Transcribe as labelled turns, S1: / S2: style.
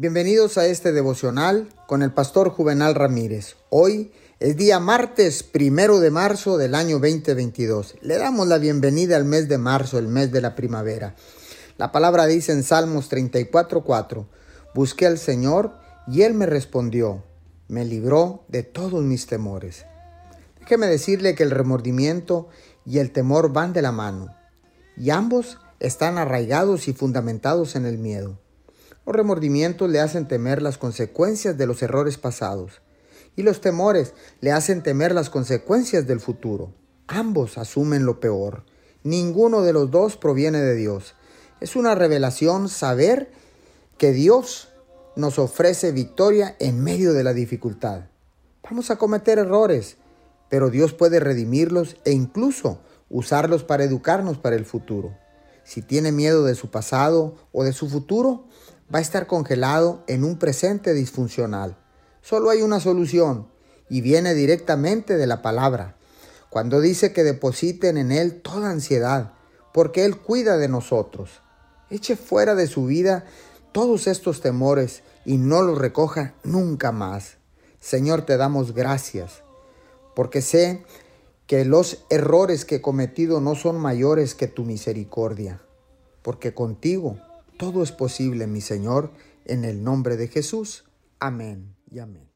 S1: Bienvenidos a este devocional con el pastor Juvenal Ramírez. Hoy es día martes primero de marzo del año 2022. Le damos la bienvenida al mes de marzo, el mes de la primavera. La palabra dice en Salmos 34:4: Busqué al Señor y Él me respondió, me libró de todos mis temores. Déjeme decirle que el remordimiento y el temor van de la mano, y ambos están arraigados y fundamentados en el miedo. Los remordimientos le hacen temer las consecuencias de los errores pasados y los temores le hacen temer las consecuencias del futuro. Ambos asumen lo peor. Ninguno de los dos proviene de Dios. Es una revelación saber que Dios nos ofrece victoria en medio de la dificultad. Vamos a cometer errores, pero Dios puede redimirlos e incluso usarlos para educarnos para el futuro. Si tiene miedo de su pasado o de su futuro, va a estar congelado en un presente disfuncional. Solo hay una solución y viene directamente de la palabra. Cuando dice que depositen en Él toda ansiedad, porque Él cuida de nosotros. Eche fuera de su vida todos estos temores y no los recoja nunca más. Señor, te damos gracias, porque sé que los errores que he cometido no son mayores que tu misericordia, porque contigo todo es posible, mi Señor, en el nombre de Jesús. Amén y amén.